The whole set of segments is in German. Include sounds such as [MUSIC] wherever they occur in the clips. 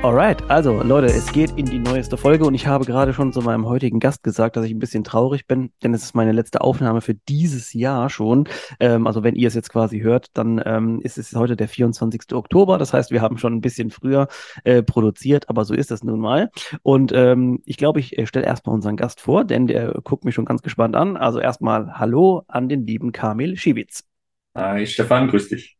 Alright, also Leute, es geht in die neueste Folge und ich habe gerade schon zu meinem heutigen Gast gesagt, dass ich ein bisschen traurig bin, denn es ist meine letzte Aufnahme für dieses Jahr schon. Ähm, also wenn ihr es jetzt quasi hört, dann ähm, ist es heute der 24. Oktober. Das heißt, wir haben schon ein bisschen früher äh, produziert, aber so ist es nun mal. Und ähm, ich glaube, ich äh, stelle erstmal unseren Gast vor, denn der guckt mich schon ganz gespannt an. Also erstmal Hallo an den lieben Kamil Schiewitz. Hi Stefan, grüß dich.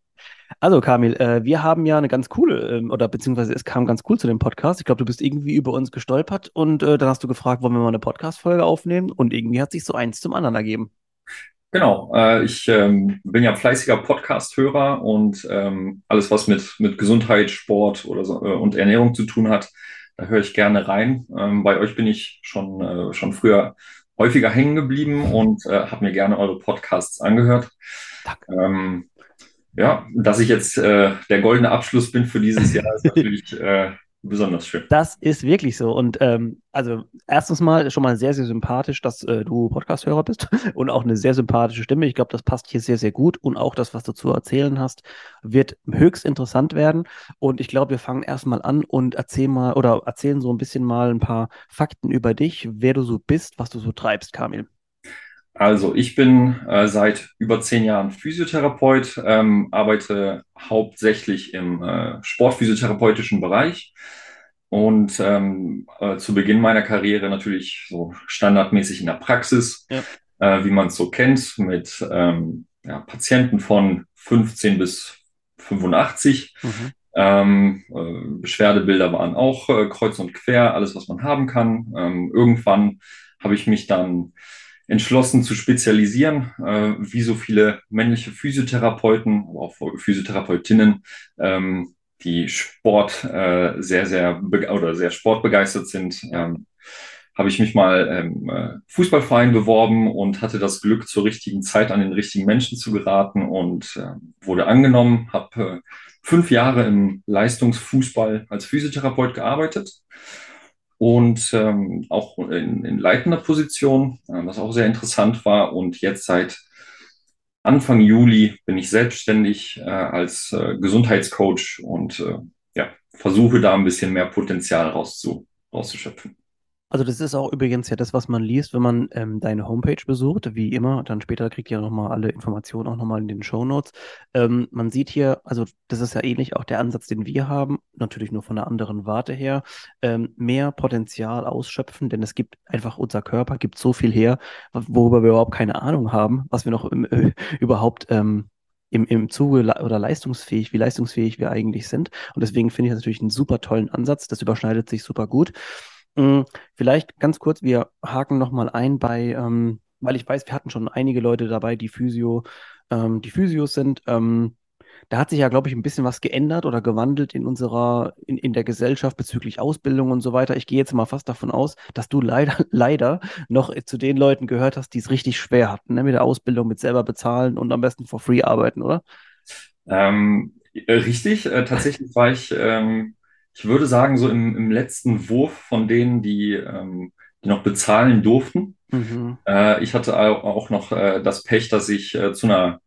Also Kamil, äh, wir haben ja eine ganz coole, ähm, oder beziehungsweise es kam ganz cool zu dem Podcast. Ich glaube, du bist irgendwie über uns gestolpert und äh, dann hast du gefragt, wollen wir mal eine Podcast-Folge aufnehmen? Und irgendwie hat sich so eins zum anderen ergeben. Genau, äh, ich ähm, bin ja fleißiger Podcast-Hörer und ähm, alles, was mit, mit Gesundheit, Sport oder so, äh, und Ernährung zu tun hat, da höre ich gerne rein. Ähm, bei euch bin ich schon, äh, schon früher häufiger hängen geblieben und äh, habe mir gerne eure Podcasts angehört. Danke. Ähm, ja, dass ich jetzt äh, der goldene Abschluss bin für dieses Jahr, ist natürlich [LAUGHS] äh, besonders schön. Das ist wirklich so. Und ähm, also erstens mal schon mal sehr, sehr sympathisch, dass äh, du Podcast-Hörer bist [LAUGHS] und auch eine sehr sympathische Stimme. Ich glaube, das passt hier sehr, sehr gut. Und auch das, was du zu erzählen hast, wird höchst interessant werden. Und ich glaube, wir fangen erstmal an und erzählen mal oder erzählen so ein bisschen mal ein paar Fakten über dich, wer du so bist, was du so treibst, Kamil. Also ich bin äh, seit über zehn Jahren Physiotherapeut, ähm, arbeite hauptsächlich im äh, sportphysiotherapeutischen Bereich und ähm, äh, zu Beginn meiner Karriere natürlich so standardmäßig in der Praxis, ja. äh, wie man es so kennt, mit ähm, ja, Patienten von 15 bis 85. Mhm. Ähm, äh, Beschwerdebilder waren auch äh, kreuz und quer, alles, was man haben kann. Ähm, irgendwann habe ich mich dann entschlossen zu spezialisieren, äh, wie so viele männliche Physiotherapeuten, aber auch Physiotherapeutinnen, ähm, die Sport äh, sehr, sehr oder sehr sportbegeistert sind, ähm, habe ich mich mal ähm, äh, Fußballverein beworben und hatte das Glück, zur richtigen Zeit an den richtigen Menschen zu geraten und äh, wurde angenommen, habe äh, fünf Jahre im Leistungsfußball als Physiotherapeut gearbeitet und ähm, auch in, in leitender Position, äh, was auch sehr interessant war. Und jetzt seit Anfang Juli bin ich selbstständig äh, als äh, Gesundheitscoach und äh, ja, versuche da ein bisschen mehr Potenzial rauszu, rauszuschöpfen. Also das ist auch übrigens ja das, was man liest, wenn man ähm, deine Homepage besucht, wie immer. Dann später kriegt ihr nochmal alle Informationen auch nochmal in den Show Notes. Ähm, man sieht hier, also das ist ja ähnlich auch der Ansatz, den wir haben, natürlich nur von einer anderen Warte her, ähm, mehr Potenzial ausschöpfen, denn es gibt einfach, unser Körper gibt so viel her, worüber wir überhaupt keine Ahnung haben, was wir noch im, äh, [LAUGHS] überhaupt ähm, im, im Zuge oder leistungsfähig, wie leistungsfähig wir eigentlich sind. Und deswegen finde ich das natürlich einen super tollen Ansatz. Das überschneidet sich super gut. Mm, vielleicht ganz kurz, wir haken nochmal ein bei, ähm, weil ich weiß, wir hatten schon einige Leute dabei, die Physio, ähm, die Physios sind. Ähm, da hat sich ja, glaube ich, ein bisschen was geändert oder gewandelt in unserer, in, in der Gesellschaft bezüglich Ausbildung und so weiter. Ich gehe jetzt mal fast davon aus, dass du leider, [LAUGHS] leider noch zu den Leuten gehört hast, die es richtig schwer hatten, ne? mit der Ausbildung, mit selber bezahlen und am besten for free arbeiten, oder? Ähm, äh, richtig, äh, tatsächlich war ich ähm, ich würde sagen, so im, im letzten Wurf von denen, die, ähm, die noch bezahlen durften. Mhm. Äh, ich hatte auch noch äh, das Pech, dass ich äh, zu einer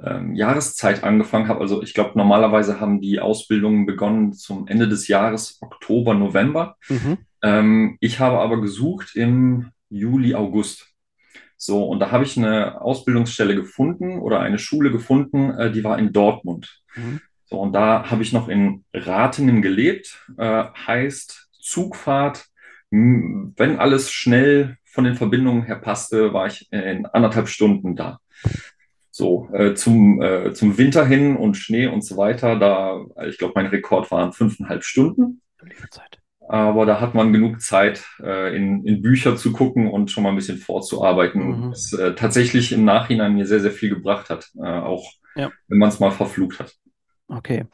ähm, Jahreszeit angefangen habe. Also ich glaube, normalerweise haben die Ausbildungen begonnen zum Ende des Jahres, Oktober, November. Mhm. Ähm, ich habe aber gesucht im Juli, August. So, und da habe ich eine Ausbildungsstelle gefunden oder eine Schule gefunden, äh, die war in Dortmund. Mhm. So, und da habe ich noch in Ratingen gelebt, äh, heißt Zugfahrt. Wenn alles schnell von den Verbindungen her passte, war ich in anderthalb Stunden da. So, äh, zum, äh, zum Winter hin und Schnee und so weiter, da, ich glaube, mein Rekord waren fünfeinhalb Stunden. Aber da hat man genug Zeit, äh, in, in Bücher zu gucken und schon mal ein bisschen vorzuarbeiten, mhm. was äh, tatsächlich im Nachhinein mir sehr, sehr viel gebracht hat, äh, auch ja. wenn man es mal verflucht hat. Okay.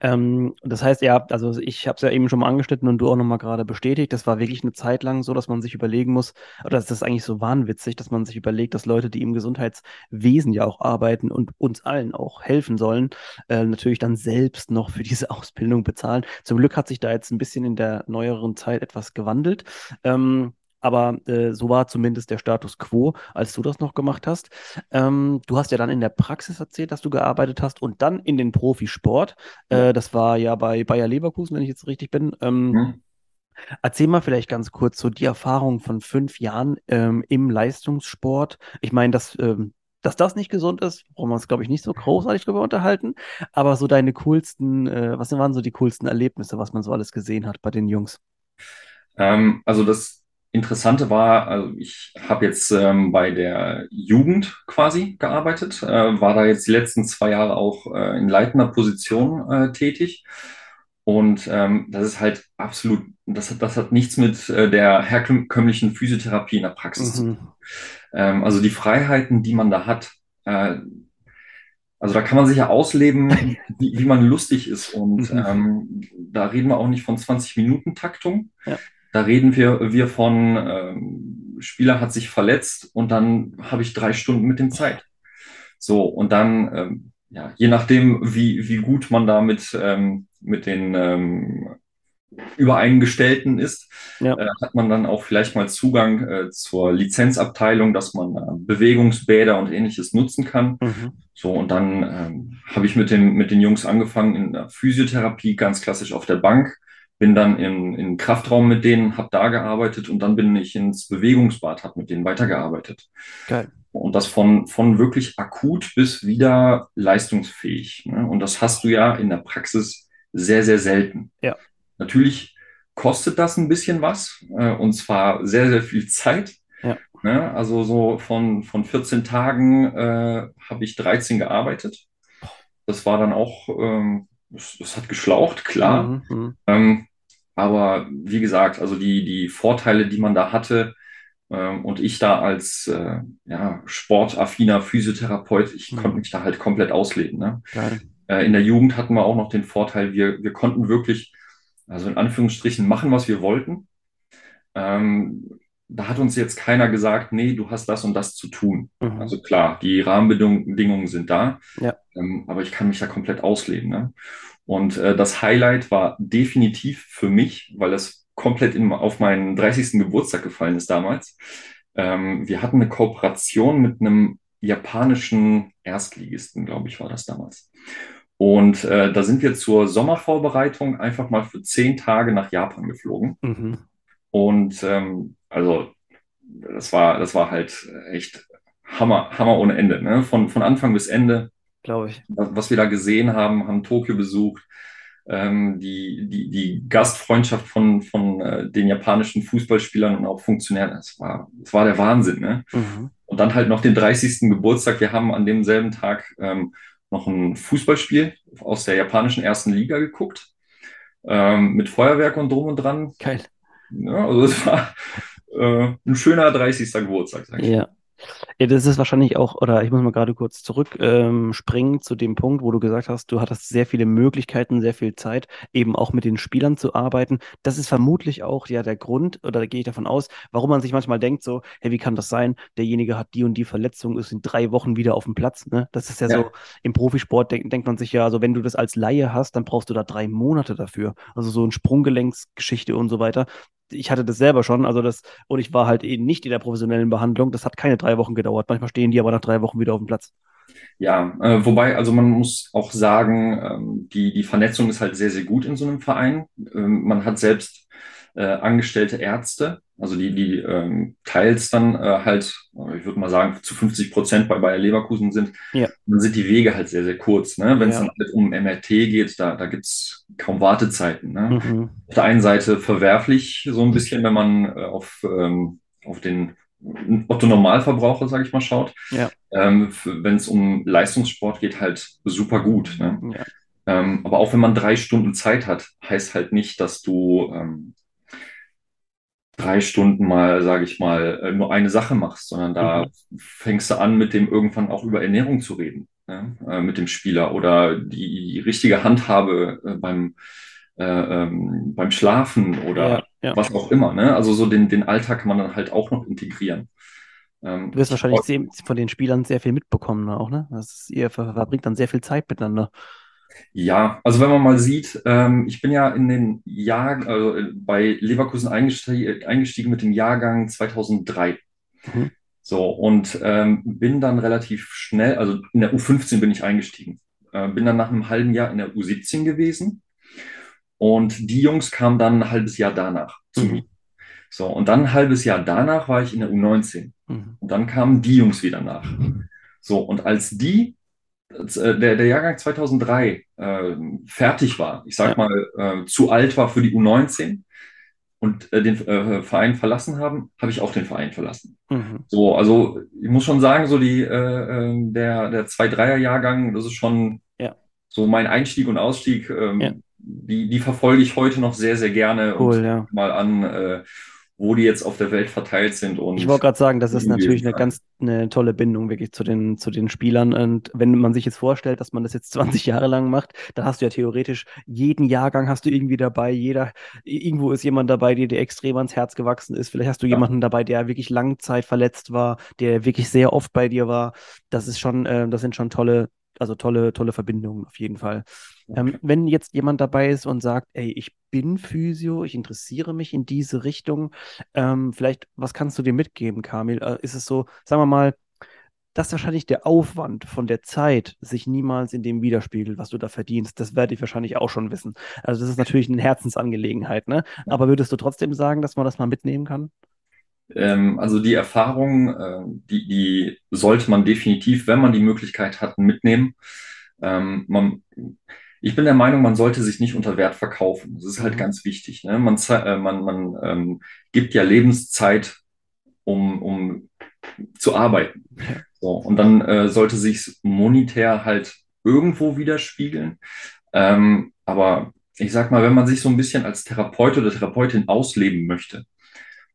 Ähm, das heißt, ja, also ich habe es ja eben schon mal angeschnitten und du auch nochmal gerade bestätigt. Das war wirklich eine Zeit lang so, dass man sich überlegen muss, oder das ist eigentlich so wahnwitzig, dass man sich überlegt, dass Leute, die im Gesundheitswesen ja auch arbeiten und uns allen auch helfen sollen, äh, natürlich dann selbst noch für diese [LAUGHS] Ausbildung bezahlen. Zum Glück hat sich da jetzt ein bisschen in der neueren Zeit etwas gewandelt. Ähm, aber äh, so war zumindest der Status quo, als du das noch gemacht hast. Ähm, du hast ja dann in der Praxis erzählt, dass du gearbeitet hast und dann in den Profisport. Ja. Äh, das war ja bei Bayer Leverkusen, wenn ich jetzt richtig bin. Ähm, Hm. erzähl mal vielleicht ganz kurz so die Erfahrung von fünf Jahren ähm, im Leistungssport. Ich meine, dass, ähm, dass das nicht gesund ist, brauchen wir uns, glaube ich, nicht so großartig drüber unterhalten. Aber so deine coolsten, äh, was waren so die coolsten Erlebnisse, was man so alles gesehen hat bei den Jungs? Ähm, also das Interessante war, also ich habe jetzt ähm, bei der Jugend quasi gearbeitet, äh, war da jetzt die letzten zwei Jahre auch äh, in leitender Position äh, tätig. Und ähm, das ist halt absolut, das hat, das hat nichts mit äh, der herkömmlichen Physiotherapie in der Praxis zu tun. Mhm. Ähm, also die Freiheiten, die man da hat, äh, also da kann man sich ja ausleben, [LAUGHS] wie, wie man lustig ist. Und Mhm. ähm, da reden wir auch nicht von 20 Minuten Taktung. Ja. Da reden wir, wir von, ähm, Spieler hat sich verletzt und dann habe ich drei Stunden mit dem Zeit. So, und dann, ähm, ja, je nachdem, wie, wie gut man da mit, ähm, mit den ähm, Übereingestellten ist, Ja. äh, hat man dann auch vielleicht mal Zugang äh, zur Lizenzabteilung, dass man äh, Bewegungsbäder und ähnliches nutzen kann. Mhm. So, und dann ähm, habe ich mit den, mit den Jungs angefangen in der Physiotherapie, ganz klassisch auf der Bank, bin dann in, in Kraftraum mit denen, habe da gearbeitet und dann bin ich ins Bewegungsbad, habe mit denen weitergearbeitet. Geil. Und das von, von wirklich akut bis wieder leistungsfähig. Ne? Und das hast du ja in der Praxis sehr, sehr selten. Ja. Natürlich kostet das ein bisschen was, äh, und zwar sehr, sehr viel Zeit. Ja. Ne? Also so von, von 14 Tagen äh, habe ich 13 gearbeitet. Das war dann auch, ähm, das, das hat geschlaucht, klar. Mhm. Mhm. Ähm, aber wie gesagt, also die, die Vorteile, die man da hatte, ähm, und ich da als äh, ja, sportaffiner Physiotherapeut, ich Mhm. konnte mich da halt komplett ausleben. Ne? Äh, in der Jugend hatten wir auch noch den Vorteil, wir, wir konnten wirklich, also in Anführungsstrichen, machen, was wir wollten. Ähm, da hat uns jetzt keiner gesagt, nee, du hast das und das zu tun. Mhm. Also klar, die Rahmenbedingungen sind da, Ja. ähm, aber ich kann mich ja komplett ausleben. Ne? Und äh, das Highlight war definitiv für mich, weil das komplett in, auf meinen 30. Geburtstag gefallen ist damals. Ähm, wir hatten eine Kooperation mit einem japanischen Erstligisten, glaube ich, war das damals. Und äh, da sind wir zur Sommervorbereitung einfach mal für zehn Tage nach Japan geflogen. Mhm. Und ähm, also das war, das war halt echt Hammer, Hammer ohne Ende. Ne? Von, von Anfang bis Ende, Glaube ich. was was wir da gesehen haben, haben Tokio besucht. Ähm, die, die, die Gastfreundschaft von, von äh, den japanischen Fußballspielern und auch Funktionären, das war, das war der Wahnsinn. Ne? Mhm. Und dann halt noch den 30. Geburtstag. Wir haben an demselben Tag ähm, noch ein Fußballspiel aus der japanischen ersten Liga geguckt. Ähm, mit Feuerwerk und drum und dran. Geil. Ja, also es war äh, ein schöner 30. Geburtstag, sag ich. Ja. Ja, das ist wahrscheinlich auch, oder ich muss mal gerade kurz zurück ähm, springen zu dem Punkt, wo du gesagt hast, du hattest sehr viele Möglichkeiten, sehr viel Zeit, eben auch mit den Spielern zu arbeiten. Das ist vermutlich auch ja der Grund, oder da gehe ich davon aus, warum man sich manchmal denkt, so, hey, wie kann das sein? Derjenige hat die und die Verletzung, ist in drei Wochen wieder auf dem Platz. Ne? Das ist ja, Ja. so, im Profisport denk, denkt man sich ja, also wenn du das als Laie hast, dann brauchst du da drei Monate dafür. Also so ein Sprunggelenksgeschichte und so weiter. Ich hatte das selber schon, also das, und ich war halt eben nicht in der professionellen Behandlung. Das hat keine drei Wochen gedauert. Manchmal stehen die aber nach drei Wochen wieder auf dem Platz. Ja, äh, wobei, also man muss auch sagen, ähm, die, die Vernetzung ist halt sehr, sehr gut in so einem Verein. Ähm, man hat selbst äh, angestellte Ärzte, also die, die ähm, teils dann äh, halt, äh, ich würde mal sagen, zu 50 Prozent bei Bayer Leverkusen sind. Ja. Dann sind die Wege halt sehr, sehr kurz. Ne? Wenn es Ja. dann halt um MRT geht, da, da gibt's kaum Wartezeiten. Ne? Mhm. auf der einen Seite verwerflich, so ein bisschen, wenn man äh, auf, ähm, auf den Otto Normalverbraucher, sage ich mal, schaut. Ja. Ähm, wenn es um Leistungssport geht, halt super gut. Ne? Ja. Ähm, aber auch wenn man drei Stunden Zeit hat, heißt halt nicht, dass du ähm, drei Stunden mal, sage ich mal, äh, nur eine Sache machst, sondern da Mhm. fängst du an, mit dem irgendwann auch über Ernährung zu reden. ja, äh, mit dem Spieler oder die, richtige Handhabe äh, beim, äh, ähm, beim Schlafen oder Ja, ja. was auch immer. Ne? Also so den, den Alltag kann man dann halt auch noch integrieren. Ähm, Du wirst ich wahrscheinlich von den Spielern sehr viel mitbekommen, ne, auch, ne? Das ist, ihr ver- verbringt dann sehr viel Zeit miteinander. Ja, also wenn man mal sieht, ähm, ich bin ja in den Jahr, also äh, bei Leverkusen eingestiegen, eingestiegen mit dem Jahrgang 2003. Mhm. So, und ähm, bin dann relativ schnell, also in der U15 bin ich eingestiegen. Äh, bin dann nach einem halben Jahr in der U17 gewesen und die Jungs kamen dann ein halbes Jahr danach zu Mhm. mir. So, und dann ein halbes Jahr danach war ich in der U19 Mhm. und dann kamen die Jungs wieder nach. So, und als die der, der Jahrgang 2003 äh, fertig war, ich sag Ja. mal, äh, zu alt war für die U19 und äh, den äh, Verein verlassen haben, habe ich auch den Verein verlassen. Mhm. So, also ich muss schon sagen, so die, äh, äh, der, der 2-3er-Jahrgang, das ist schon Ja. so mein Einstieg und Ausstieg, ähm, Ja. die, die verfolge ich heute noch sehr, sehr gerne Cool, und mal an, äh, wo die jetzt auf der Welt verteilt sind und Ich wollte gerade sagen, das ist natürlich eine ganz eine tolle Bindung wirklich zu den, zu den Spielern. Und wenn man sich jetzt vorstellt, dass man das jetzt [LAUGHS] 20 Jahre lang macht, dann hast du ja theoretisch jeden Jahrgang hast du irgendwie dabei. Jeder, irgendwo ist jemand dabei, der dir extrem ans Herz gewachsen ist. Vielleicht hast du Ja. jemanden dabei, der wirklich Langzeit verletzt war, der wirklich sehr oft bei dir war. Das ist schon, äh, das sind schon tolle, also tolle, tolle Verbindungen auf jeden Fall. Ähm, wenn jetzt jemand dabei ist und sagt, ey, ich bin Physio, ich interessiere mich in diese Richtung, ähm, vielleicht, was kannst du dir mitgeben, Kamil? Äh, ist es so, sagen wir mal, dass wahrscheinlich der Aufwand von der Zeit sich niemals in dem widerspiegelt, was du da verdienst. Das werde ich wahrscheinlich auch schon wissen. Also das ist natürlich eine Herzensangelegenheit, ne? Aber würdest du trotzdem sagen, dass man das mal mitnehmen kann? Ähm, also die Erfahrung, äh, die, die sollte man definitiv, wenn man die Möglichkeit hat, mitnehmen. Ähm, man, ich bin der Meinung, man sollte sich nicht unter Wert verkaufen. Das ist halt Mhm. ganz wichtig. Ne? Man, äh, man, man ähm, gibt ja Lebenszeit, um, um zu arbeiten. So, und dann äh, sollte sich monetär halt irgendwo widerspiegeln. Ähm, aber ich sag mal, wenn man sich so ein bisschen als Therapeut oder Therapeutin ausleben möchte,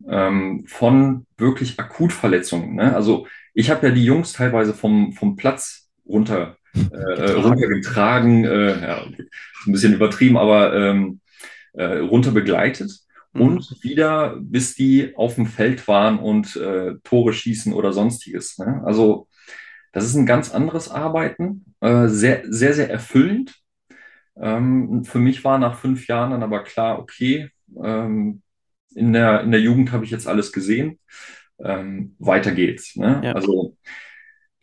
ähm, von wirklich Akutverletzungen. Ne? Also ich habe ja die Jungs teilweise vom, vom Platz runter, äh, Getragen. runtergetragen, äh, ja, ein bisschen übertrieben, aber ähm, äh, runter begleitet Mhm. und wieder, bis die auf dem Feld waren und äh, Tore schießen oder sonstiges. Ne? Also das ist ein ganz anderes Arbeiten, äh, sehr, sehr, sehr erfüllend. Ähm, für mich war nach fünf Jahren dann aber klar, okay, ähm, in der, in der Jugend habe ich jetzt alles gesehen. Ähm, weiter geht's. Ne? Ja. Also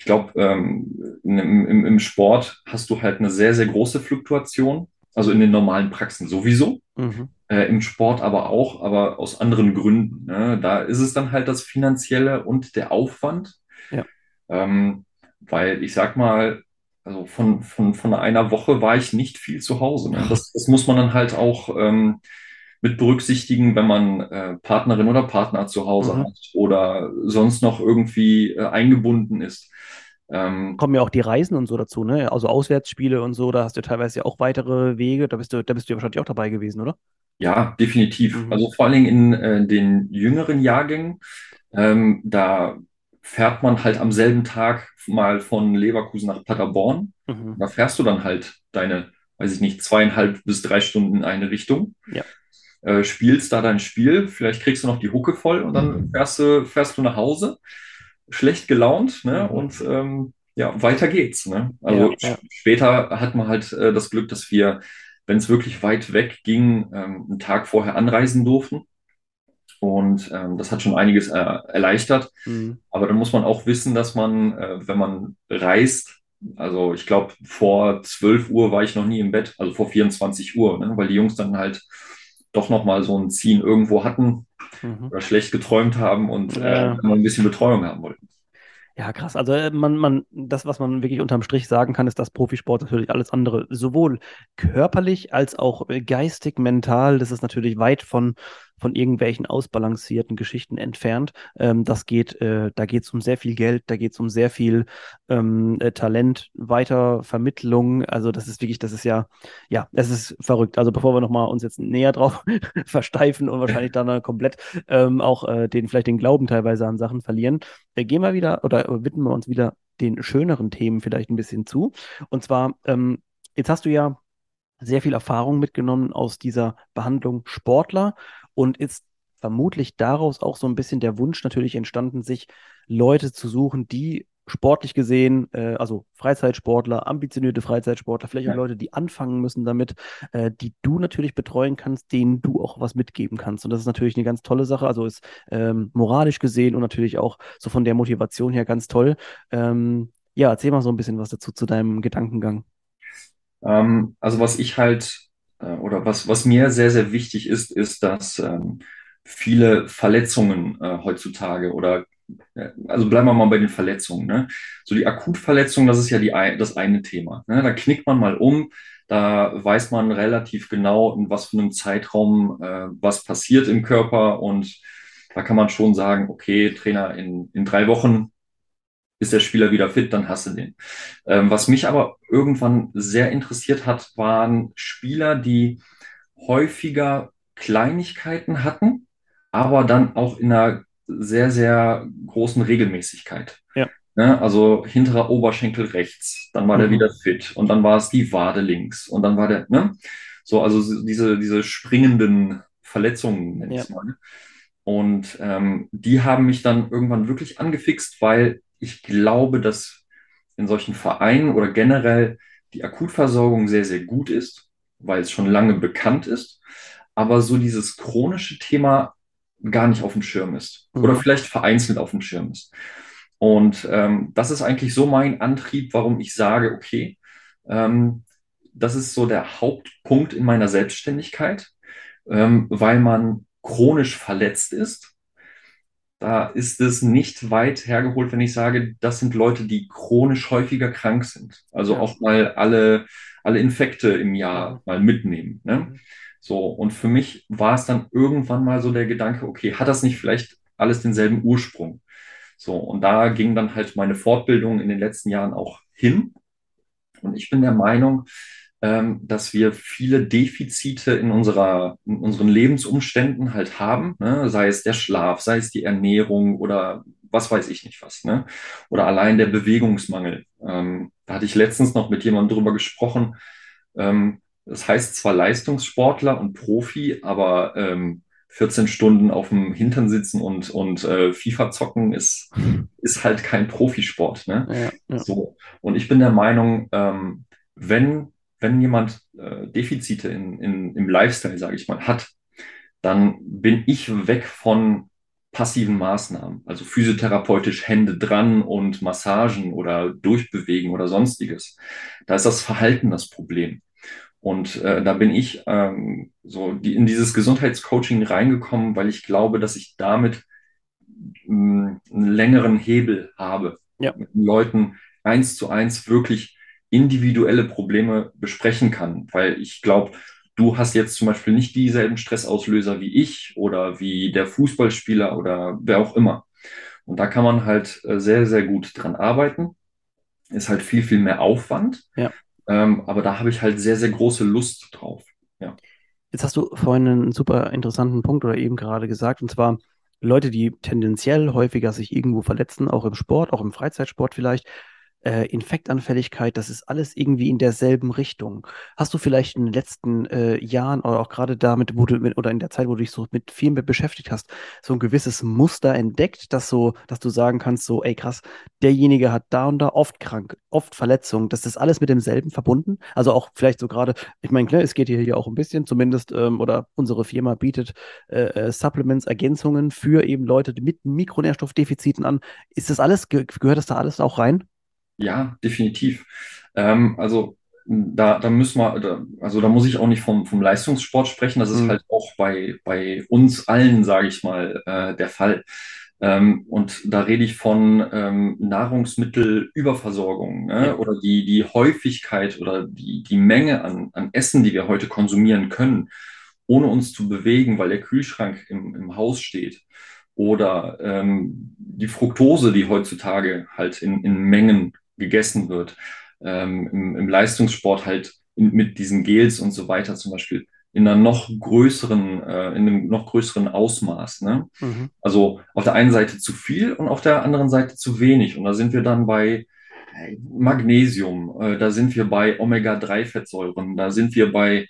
ich glaube, ähm, im, im, Sport hast du halt eine sehr, sehr große Fluktuation. Also in den normalen Praxen sowieso, Mhm. äh, im Sport aber auch, aber aus anderen Gründen. Ne? Da ist es dann halt das Finanzielle und der Aufwand. Ja. Ähm, weil ich sag mal, also von, von, von einer Woche war ich nicht viel zu Hause. Ne? Das, das muss man dann halt auch ähm, mit berücksichtigen, wenn man äh, Partnerin oder Partner zu Hause Mhm. hat oder sonst noch irgendwie äh, eingebunden ist. Ähm, Kommen ja auch die Reisen und so dazu, ne? Also Auswärtsspiele und so, da hast du teilweise ja auch weitere Wege. Da bist du, da bist du ja wahrscheinlich auch dabei gewesen, oder? Ja, definitiv. Mhm. Also vor allen Dingen in äh, den jüngeren Jahrgängen, ähm, da fährt man halt am selben Tag mal von Leverkusen nach Paderborn. Mhm. Da fährst du dann halt deine, weiß ich nicht, zweieinhalb bis drei Stunden in eine Richtung. Ja. Äh, spielst da dein Spiel, vielleicht kriegst du noch die Hucke voll und dann fährst du, fährst du nach Hause, schlecht gelaunt, ne? Mhm. Und ähm, ja, weiter geht's, ne? Also Ja, ja. später hat man halt äh, das Glück, dass wir wenn es wirklich weit weg ging, ähm, einen Tag vorher anreisen durften. Und ähm, das hat schon einiges äh, erleichtert. Mhm. Aber dann muss man auch wissen, dass man, äh, wenn man reist, also ich glaube, vor 12 Uhr war ich noch nie im Bett, also vor 24 Uhr, ne? weil die Jungs dann halt doch nochmal so ein Ziehen irgendwo hatten Mhm. oder schlecht geträumt haben und äh, Ja. mal ein bisschen Betreuung haben wollten. Ja, krass. Also äh, man, man, das, was man wirklich unterm Strich sagen kann, ist, dass Profisport natürlich alles andere, sowohl körperlich als auch äh, geistig, mental, das ist natürlich weit von, von irgendwelchen ausbalancierten Geschichten entfernt. Ähm, das geht, äh, da geht es um sehr viel Geld, da geht es um sehr viel ähm, äh, Talent, Weitervermittlung. Also das ist wirklich, das ist ja, ja, es ist verrückt. Also bevor wir nochmal uns jetzt näher drauf [LAUGHS] versteifen und wahrscheinlich dann äh, komplett ähm, auch äh, den, vielleicht den Glauben teilweise an Sachen verlieren, äh, gehen wir wieder oder widmen wir uns wieder den schöneren Themen vielleicht ein bisschen zu. Und zwar, ähm, jetzt hast du ja sehr viel Erfahrung mitgenommen aus dieser Behandlung Sportler und ist vermutlich daraus auch so ein bisschen der Wunsch natürlich entstanden, sich Leute zu suchen, die sportlich gesehen, äh, also Freizeitsportler, ambitionierte Freizeitsportler, vielleicht auch Ja. Leute, die anfangen müssen damit, äh, die du natürlich betreuen kannst, denen du auch was mitgeben kannst. Und das ist natürlich eine ganz tolle Sache. Also ist ähm, moralisch gesehen und natürlich auch so von der Motivation her ganz toll. Ähm, ja, erzähl mal so ein bisschen was dazu zu deinem Gedankengang. Ähm, also was ich halt, äh, oder was, was mir sehr, sehr wichtig ist, ist, dass ähm, viele Verletzungen äh, heutzutage oder äh, also bleiben wir mal bei den Verletzungen. Ne? So die Akutverletzung, das ist ja die, das eine Thema. Ne? Da knickt man mal um, da weiß man relativ genau, in was für einem Zeitraum äh, was passiert im Körper und da kann man schon sagen, okay, Trainer, in, in drei Wochen ist der Spieler wieder fit, dann hast du den. Ähm, was mich aber irgendwann sehr interessiert hat, waren Spieler, die häufiger Kleinigkeiten hatten, aber dann auch in einer sehr, sehr großen Regelmäßigkeit. Ja. Ne? Also hinterer Oberschenkel rechts, dann war der Mhm. wieder fit und dann war es die Wade links und dann war der, ne? So, also so diese, diese springenden Verletzungen, nenne ich es mal. Und ähm, die haben mich dann irgendwann wirklich angefixt, weil ich glaube, dass in solchen Vereinen oder generell die Akutversorgung sehr, sehr gut ist, weil es schon lange bekannt ist, aber so dieses chronische Thema gar nicht auf dem Schirm ist oder Mhm. vielleicht vereinzelt auf dem Schirm ist. Und ähm, das ist eigentlich so mein Antrieb, warum ich sage, okay, ähm, das ist so der Hauptpunkt in meiner Selbstständigkeit, ähm, weil man chronisch verletzt ist. Da ist es nicht weit hergeholt, wenn ich sage, das sind Leute, die chronisch häufiger krank sind. Also Ja. auch mal alle, alle Infekte im Jahr mal mitnehmen. Ne? Mhm. So, und für mich war es dann irgendwann mal so der Gedanke, okay, hat das nicht vielleicht alles denselben Ursprung? So, und da ging dann halt meine Fortbildung in den letzten Jahren auch hin. Und ich bin der Meinung, ähm, dass wir viele Defizite in unserer, in unseren Lebensumständen halt haben, ne? Sei es der Schlaf, sei es die Ernährung oder was weiß ich nicht was, ne? Oder allein der Bewegungsmangel. Ähm, da hatte ich letztens noch mit jemandem drüber gesprochen. Ähm, das heißt zwar Leistungssportler und Profi, aber ähm, 14 Stunden auf dem Hintern sitzen und, und äh, FIFA zocken ist, ist halt kein Profisport, ne? Ja, ja. So. Und ich bin der Meinung, ähm, wenn, wenn jemand äh, Defizite in, in, im Lifestyle, sage ich mal, hat, dann bin ich weg von passiven Maßnahmen, also physiotherapeutisch Hände dran und Massagen oder durchbewegen oder sonstiges. Da ist das Verhalten das Problem. Und äh, da bin ich ähm, so die, in dieses Gesundheitscoaching reingekommen, weil ich glaube, dass ich damit mh, einen längeren Hebel habe, Ja. mit den Leuten eins zu eins wirklich individuelle Probleme besprechen kann. Weil ich glaube, du hast jetzt zum Beispiel nicht dieselben Stressauslöser wie ich oder wie der Fußballspieler oder wer auch immer. Und da kann man halt äh, sehr, sehr gut dran arbeiten. Ist halt viel, viel mehr Aufwand. Ja. Ähm, aber da habe ich halt sehr, sehr große Lust drauf. Jetzt hast du vorhin einen super interessanten Punkt oder eben gerade gesagt, und zwar Leute, die tendenziell häufiger sich irgendwo verletzen, auch im Sport, auch im Freizeitsport vielleicht, äh, Infektanfälligkeit, das ist alles irgendwie in derselben Richtung. Hast du vielleicht in den letzten äh, Jahren oder auch gerade damit, wo du mit, oder in der Zeit, wo du dich so mit viel mit beschäftigt hast, so ein gewisses Muster entdeckt, dass so, dass du sagen kannst, so, ey krass, derjenige hat da und da oft krank, oft Verletzungen, das ist alles mit demselben verbunden? Also auch vielleicht so gerade, ich meine, klar, es geht hier ja auch ein bisschen, zumindest, ähm, oder unsere Firma bietet äh, äh, Supplements, Ergänzungen für eben Leute mit Mikronährstoffdefiziten an. Ist das alles, ge gehört das da alles auch rein? Ja, definitiv. Ähm, also da, da müssen wir, da, also da muss ich auch nicht vom, vom Leistungssport sprechen. Das ist Mhm. halt auch bei, bei uns allen, sage ich mal, äh, der Fall. Ähm, und da rede ich von ähm, Nahrungsmittelüberversorgung, ne? Ja. Oder die, die Häufigkeit oder die, die Menge an, an Essen, die wir heute konsumieren können, ohne uns zu bewegen, weil der Kühlschrank im, im Haus steht. Oder ähm, die Fructose, die heutzutage halt in, in Mengen gegessen wird. Ähm, im, Im Leistungssport halt in, mit diesen Gels und so weiter zum Beispiel in einer noch größeren, äh, in einem noch größeren Ausmaß. Ne? Mhm. Also auf der einen Seite zu viel und auf der anderen Seite zu wenig. Und da sind wir dann bei Magnesium, äh, da sind wir bei Omega-3-Fettsäuren, da sind wir bei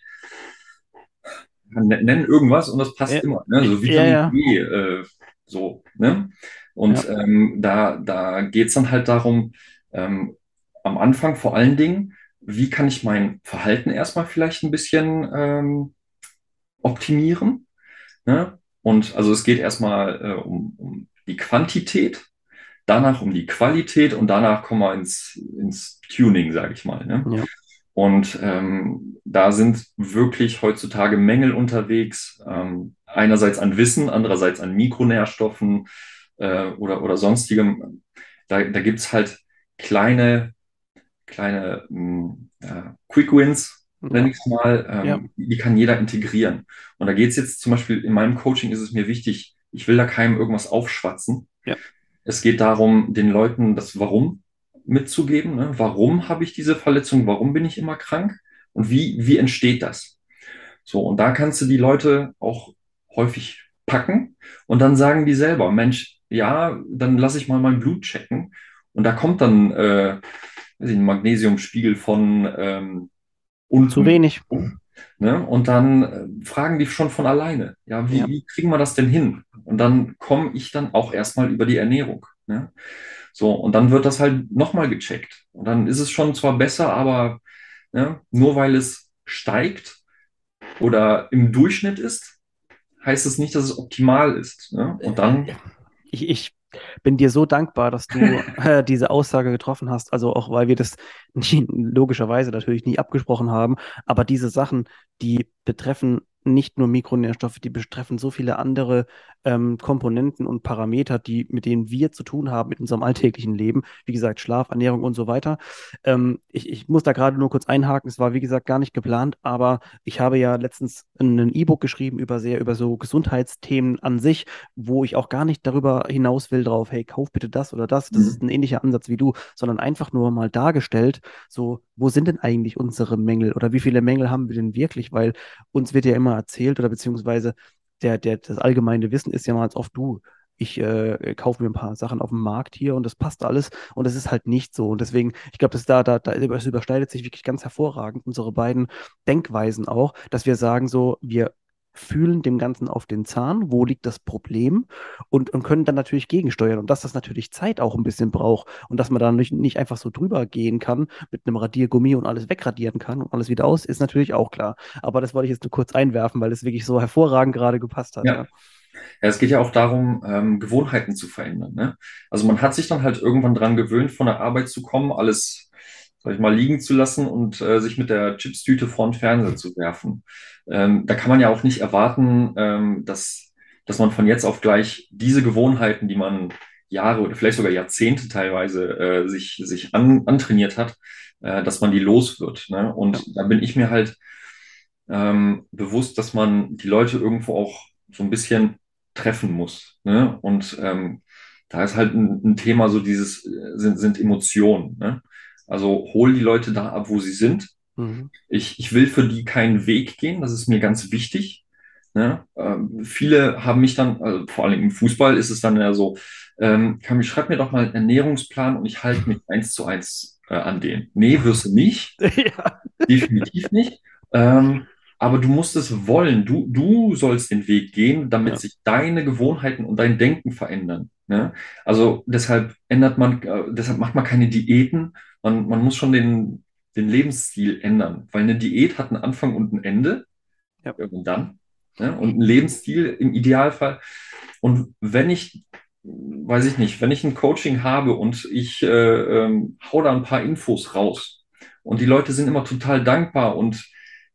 nennen irgendwas und das passt Ja, immer. Ne? So ja, Vitamin ja. B, äh, so. Ne? Und Ja. ähm, da, da geht es dann halt darum, ähm, am Anfang vor allen Dingen, wie kann ich mein Verhalten erstmal vielleicht ein bisschen ähm, optimieren? Ne? Und also es geht erstmal äh, um, um die Quantität, danach um die Qualität und danach kommen wir ins, ins Tuning, sage ich mal. Ne? Ja. Und ähm, da sind wirklich heutzutage Mängel unterwegs, ähm, einerseits an Wissen, andererseits an Mikronährstoffen äh, oder, oder sonstigem. Da, da gibt es halt kleine, kleine ja, Quick Wins, nenne Ja. ich es mal, Ja. ähm, die kann jeder integrieren. Und da geht es jetzt zum Beispiel in meinem Coaching ist es mir wichtig, ich will da keinem irgendwas aufschwatzen. Ja. Es geht darum, den Leuten das Warum mitzugeben. Ne? Warum habe ich diese Verletzung? Warum bin ich immer krank? Und wie, wie entsteht das? So, und da kannst du die Leute auch häufig packen und dann sagen die selber, Mensch, ja, dann lasse ich mal mein Blut checken. Und da kommt dann äh, weiß ich, ein Magnesiumspiegel von ähm, unten. Zu wenig. Ne? Und dann äh, fragen die schon von alleine, ja, wie, Ja. wie kriegen wir das denn hin? Und dann komme ich dann auch erstmal über die Ernährung. Ne? So, und dann wird das halt nochmal gecheckt. Und dann ist es schon zwar besser, aber ne, nur weil es steigt oder im Durchschnitt ist, heißt es nicht, dass es optimal ist. Ne? Und dann, Ich, ich bin dir so dankbar, dass du [LAUGHS] äh, diese Aussage getroffen hast. Also auch, weil wir das nie, logischerweise natürlich nie abgesprochen haben. Aber diese Sachen, die betreffen nicht nur Mikronährstoffe, die betreffen so viele andere ähm, Komponenten und Parameter, die, mit denen wir zu tun haben in unserem alltäglichen Leben. Wie gesagt, Schlaf, Ernährung und so weiter. Ähm, ich, ich muss da gerade nur kurz einhaken. Es war, wie gesagt, gar nicht geplant, aber ich habe ja letztens ein E-Book geschrieben über sehr, über so Gesundheitsthemen an sich, wo ich auch gar nicht darüber hinaus will drauf, hey, kauf bitte das oder das. Das Mhm. ist ein ähnlicher Ansatz wie du, sondern einfach nur mal dargestellt, so, wo sind denn eigentlich unsere Mängel oder wie viele Mängel haben wir denn wirklich? Weil uns wird ja immer erzählt oder beziehungsweise der, der, das allgemeine Wissen ist ja mal als oft du. Ich äh, kaufe mir ein paar Sachen auf dem Markt hier und das passt alles und das ist halt nicht so. Und deswegen, ich glaube, das da, da, da es überschneidet sich wirklich ganz hervorragend, unsere beiden Denkweisen auch, dass wir sagen so, wir fühlen dem Ganzen auf den Zahn, wo liegt das Problem und, und können dann natürlich gegensteuern und dass das natürlich Zeit auch ein bisschen braucht und dass man da nicht, nicht einfach so drüber gehen kann mit einem Radiergummi und alles wegradieren kann und alles wieder aus, ist natürlich auch klar. Aber das wollte ich jetzt nur kurz einwerfen, weil es wirklich so hervorragend gerade gepasst hat. Ja. Ja. Ja, es geht ja auch darum, ähm, Gewohnheiten zu verändern. Ne? Also man hat sich dann halt irgendwann dran gewöhnt, von der Arbeit zu kommen, alles, sag ich mal, liegen zu lassen und äh, sich mit der Chipstüte vor den Fernseher zu werfen. Ähm, da kann man ja auch nicht erwarten, ähm, dass, dass man von jetzt auf gleich diese Gewohnheiten, die man Jahre oder vielleicht sogar Jahrzehnte teilweise äh, sich, sich an, antrainiert hat, äh, dass man die los wird. Ne? Und da bin ich mir halt ähm, bewusst, dass man die Leute irgendwo auch so ein bisschen treffen muss. Ne? Und ähm, da ist halt ein, ein Thema, so dieses äh, sind, sind Emotionen. Ne? Also hol die Leute da ab, wo sie sind. Mhm. Ich, ich will für die keinen Weg gehen, das ist mir ganz wichtig. Ne? Ähm, viele haben mich dann, also vor allem im Fußball ist es dann ja so, ähm, Kami, schreib mir doch mal einen Ernährungsplan und ich halte mich eins zu eins äh, an den. Nee, wirst du nicht. [LAUGHS] ja. Definitiv nicht. Ähm, aber du musst es wollen. Du, du sollst den Weg gehen, damit Ja. sich deine Gewohnheiten und dein Denken verändern. Ne? Also deshalb ändert man, äh, deshalb macht man keine Diäten. Man, man muss schon den, den Lebensstil ändern, weil eine Diät hat einen Anfang und ein Ende. Ja. Irgendwann. Ne? Und ein Lebensstil im Idealfall. Und wenn ich, weiß ich nicht, wenn ich ein Coaching habe und ich äh, ähm, hau da ein paar Infos raus und die Leute sind immer total dankbar und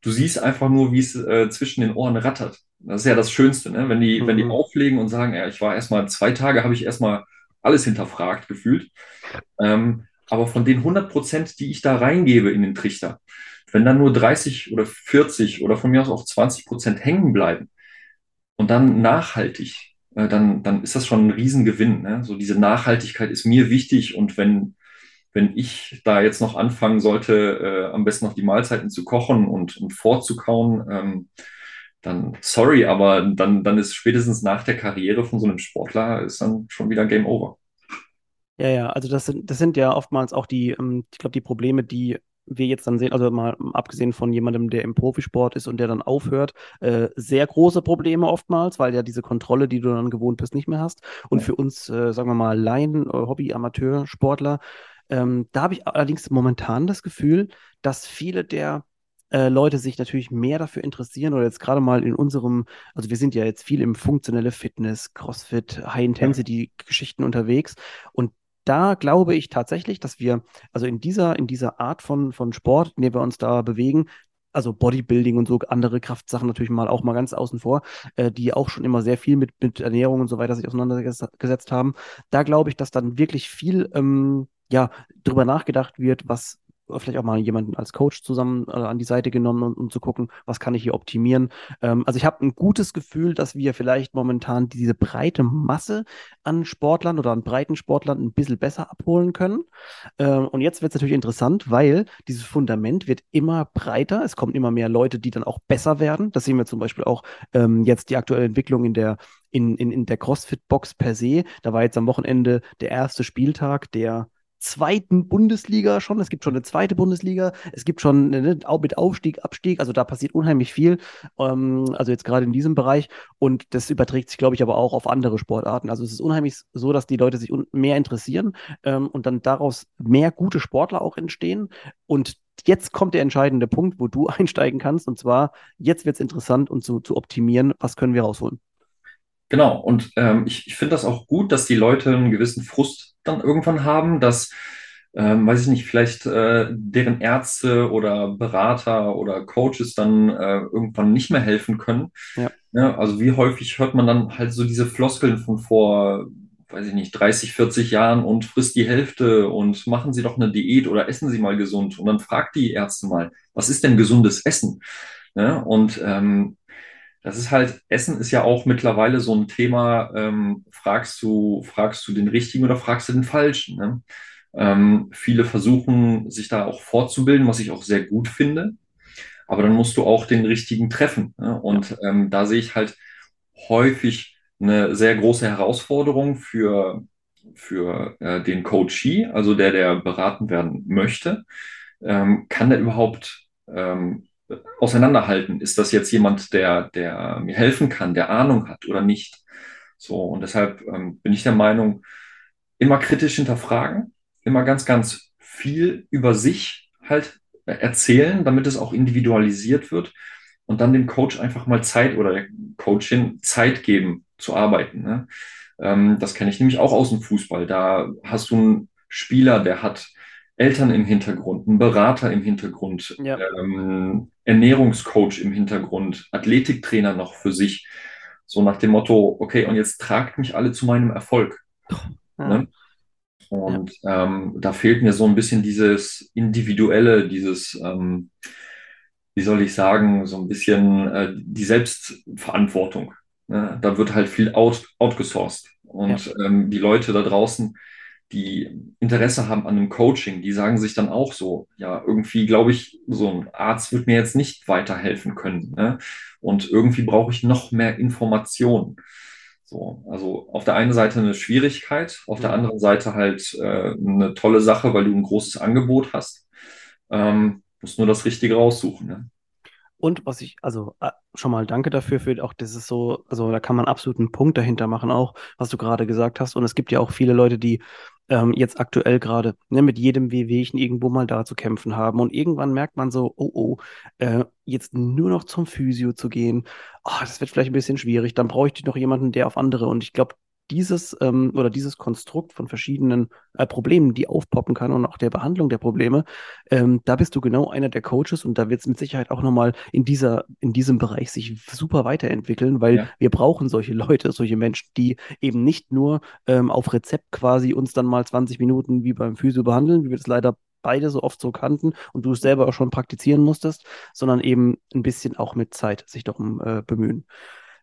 du siehst einfach nur, wie es äh, zwischen den Ohren rattert. Das ist ja das Schönste, ne? wenn die, wenn die Mhm. auflegen und sagen, ja, ich war erstmal zwei Tage, habe ich erstmal alles hinterfragt gefühlt. Ähm, aber von den 100 Prozent, die ich da reingebe in den Trichter, wenn dann nur 30 oder 40 oder von mir aus auch 20 Prozent hängen bleiben und dann nachhaltig, äh, dann, dann ist das schon ein Riesengewinn. Ne? So diese Nachhaltigkeit ist mir wichtig und wenn, wenn ich da jetzt noch anfangen sollte, äh, am besten noch die Mahlzeiten zu kochen und, und vorzukauen, ähm, dann sorry, aber dann, dann ist spätestens nach der Karriere von so einem Sportler ist dann schon wieder Game Over. Ja, ja, also das sind, das sind ja oftmals auch die, ähm, ich glaube, die Probleme, die wir jetzt dann sehen, also mal abgesehen von jemandem, der im Profisport ist und der dann aufhört, äh, sehr große Probleme oftmals, weil ja diese Kontrolle, die du dann gewohnt bist, nicht mehr hast. Und Ja. für uns, äh, sagen wir mal, Laien, äh, Hobby, Amateur, Sportler, ähm, da habe ich allerdings momentan das Gefühl, dass viele der äh, Leute sich natürlich mehr dafür interessieren oder jetzt gerade mal in unserem, also wir sind ja jetzt viel im funktionelle Fitness, CrossFit. High-Intensity-Geschichten unterwegs und da glaube ich tatsächlich, dass wir, also in dieser, in dieser Art von, von Sport, in der wir uns da bewegen, also Bodybuilding und so andere Kraftsachen natürlich mal auch mal ganz außen vor, äh, die auch schon immer sehr viel mit, mit Ernährung und so weiter sich auseinandergesetzt haben. Da glaube ich, dass dann wirklich viel ähm, ja, drüber nachgedacht wird, was vielleicht auch mal jemanden als Coach zusammen äh, an die Seite genommen, um, um zu gucken, was kann ich hier optimieren. Ähm, also ich habe ein gutes Gefühl, dass wir vielleicht momentan diese breite Masse an Sportlern oder an breiten Sportlern ein bisschen besser abholen können. Ähm, und jetzt wird es natürlich interessant, weil dieses Fundament wird immer breiter. Es kommen immer mehr Leute, die dann auch besser werden. Das sehen wir zum Beispiel auch ähm, jetzt die aktuelle Entwicklung in der, in, in, in der CrossFit-Box per se. Da war jetzt am Wochenende der erste Spieltag der zweiten Bundesliga schon. Es gibt schon eine zweite Bundesliga. Es gibt schon ne, auch mit Aufstieg, Abstieg. Also da passiert unheimlich viel. Ähm, also jetzt gerade in diesem Bereich. Und das überträgt sich, glaube ich, aber auch auf andere Sportarten. Also es ist unheimlich so, dass die Leute sich mehr interessieren ähm, und dann daraus mehr gute Sportler auch entstehen. Und jetzt kommt der entscheidende Punkt, wo du [LAUGHS] einsteigen kannst. Und zwar, jetzt wird es interessant und zu, zu optimieren, was können wir rausholen. Genau, und ähm, ich, ich finde das auch gut, dass die Leute einen gewissen Frust dann irgendwann haben, dass, ähm, weiß ich nicht, vielleicht äh, deren Ärzte oder Berater oder Coaches dann äh, irgendwann nicht mehr helfen können. Ja, Ja, also wie häufig hört man dann halt so diese Floskeln von vor, weiß ich nicht, 30, 40 Jahren und frisst die Hälfte und machen Sie doch eine Diät oder essen Sie mal gesund. Und dann fragt die Ärzte mal, was ist denn gesundes Essen? Ja, und ähm, das ist halt, Essen ist ja auch mittlerweile so ein Thema, ähm, fragst du, fragst du den Richtigen oder fragst du den Falschen? Ne? Ähm, viele versuchen, sich da auch fortzubilden, was ich auch sehr gut finde. Aber dann musst du auch den richtigen treffen. Ne? Und ähm, da sehe ich halt häufig eine sehr große Herausforderung für, für äh, den Coachee, also der, der beraten werden möchte. Ähm, kann der überhaupt ähm, auseinanderhalten? Ist das jetzt jemand, der, der mir helfen kann, der Ahnung hat oder nicht? So, und deshalb ähm, bin ich der Meinung, immer kritisch hinterfragen, immer ganz, ganz viel über sich halt erzählen, damit es auch individualisiert wird und dann dem Coach einfach mal Zeit oder der Coachin Zeit geben zu arbeiten. Ne? Ähm, das kenne ich nämlich auch aus dem Fußball. Da hast du einen Spieler, der hat Eltern im Hintergrund, einen Berater im Hintergrund, ja. ähm, Ernährungscoach im Hintergrund, Athletiktrainer noch für sich. So nach dem Motto, okay, und jetzt tragt mich alle zu meinem Erfolg. ja. Ne? ja. Und ähm, da fehlt mir so ein bisschen dieses Individuelle, dieses, ähm, wie soll ich sagen, so ein bisschen äh, die Selbstverantwortung. Ne? Da wird halt viel out, outgesourced. Ja, Und ähm, die Leute da draußen, die Interesse haben an einem Coaching, die sagen sich dann auch so, ja, irgendwie glaube ich, so ein Arzt wird mir jetzt nicht weiterhelfen können. Ne? Und irgendwie brauche ich noch mehr Informationen. So, also auf der einen Seite eine Schwierigkeit, auf der Mhm. anderen Seite halt äh, eine tolle Sache, weil du ein großes Angebot hast. Ähm, musst nur das Richtige raussuchen. Ne? Und was ich, also äh, schon mal danke dafür, für auch das ist so, also da kann man absolut einen Punkt dahinter machen, auch was du gerade gesagt hast. Und es gibt ja auch viele Leute, die ähm, jetzt aktuell gerade ne, mit jedem Wehwehchen irgendwo mal da zu kämpfen haben. Und irgendwann merkt man so, oh oh, äh, jetzt nur noch zum Physio zu gehen, ah, das wird vielleicht ein bisschen schwierig. Dann brauche ich noch jemanden, der auf andere. Und ich glaube, dieses ähm, oder dieses Konstrukt von verschiedenen äh, Problemen, die aufpoppen kann und auch der Behandlung der Probleme, ähm, da bist du genau einer der Coaches und da wird es mit Sicherheit auch nochmal in dieser, in diesem Bereich sich super weiterentwickeln, weil Ja, wir brauchen solche [LAUGHS] Leute, solche Menschen, die eben nicht nur ähm, auf Rezept quasi uns dann mal 20 Minuten wie beim Physio behandeln, wie wir das leider beide so oft so kannten und du es selber auch schon praktizieren musstest, sondern eben ein bisschen auch mit Zeit sich darum äh, bemühen.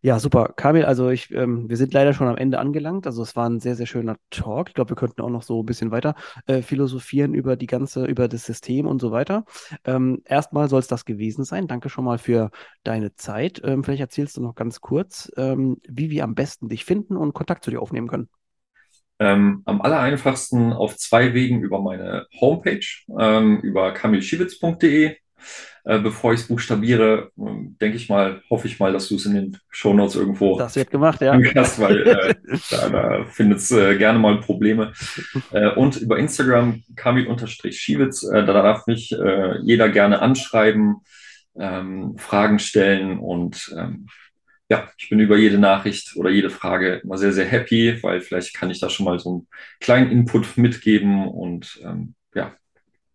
Ja, super. Kamil, also ich, ähm, wir sind leider schon am Ende angelangt. Also es war ein sehr, sehr schöner Talk. Ich glaube, wir könnten auch noch so ein bisschen weiter äh, philosophieren über die ganze, über das System und so weiter. Ähm, erstmal soll es das gewesen sein. Danke schon mal für deine Zeit. Ähm, vielleicht erzählst du noch ganz kurz, ähm, wie wir am besten dich finden und Kontakt zu dir aufnehmen können. Ähm, am aller einfachsten auf zwei Wegen über meine Homepage, ähm, über kamilschiewitz.de. Äh, bevor ich es buchstabiere, ähm, denke ich mal, hoffe ich mal, dass du es in den Shownotes irgendwo Das wird gemacht, ja. hast, weil äh, [LAUGHS] da, da findet es äh, gerne mal Probleme. Äh, und über Instagram kamil-schiewitz, äh, da darf mich jeder gerne anschreiben, ähm, Fragen stellen und ähm, ja, ich bin über jede Nachricht oder jede Frage immer sehr, sehr happy, weil vielleicht kann ich da schon mal so einen kleinen Input mitgeben und ähm, ja,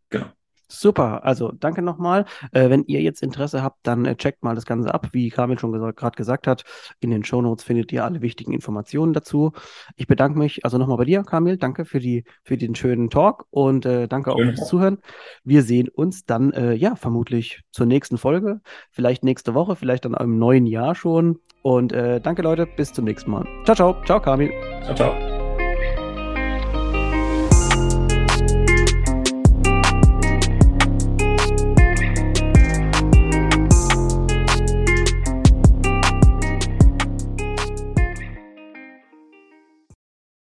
genau. Super, also danke nochmal. Äh, wenn ihr jetzt Interesse habt, dann äh, checkt mal das Ganze ab. Wie Kamil schon gerade gesagt hat, in den Shownotes findet ihr alle wichtigen Informationen dazu. Ich bedanke mich also nochmal bei dir, Kamil. Danke für, die, für den schönen Talk und äh, danke auch fürs Zuhören. Wir sehen uns dann, äh, ja, vermutlich zur nächsten Folge. Vielleicht nächste Woche, vielleicht dann im neuen Jahr schon. Und äh, danke, Leute. Bis zum nächsten Mal. Ciao, ciao. Ciao, Kamil. Ciao, ciao.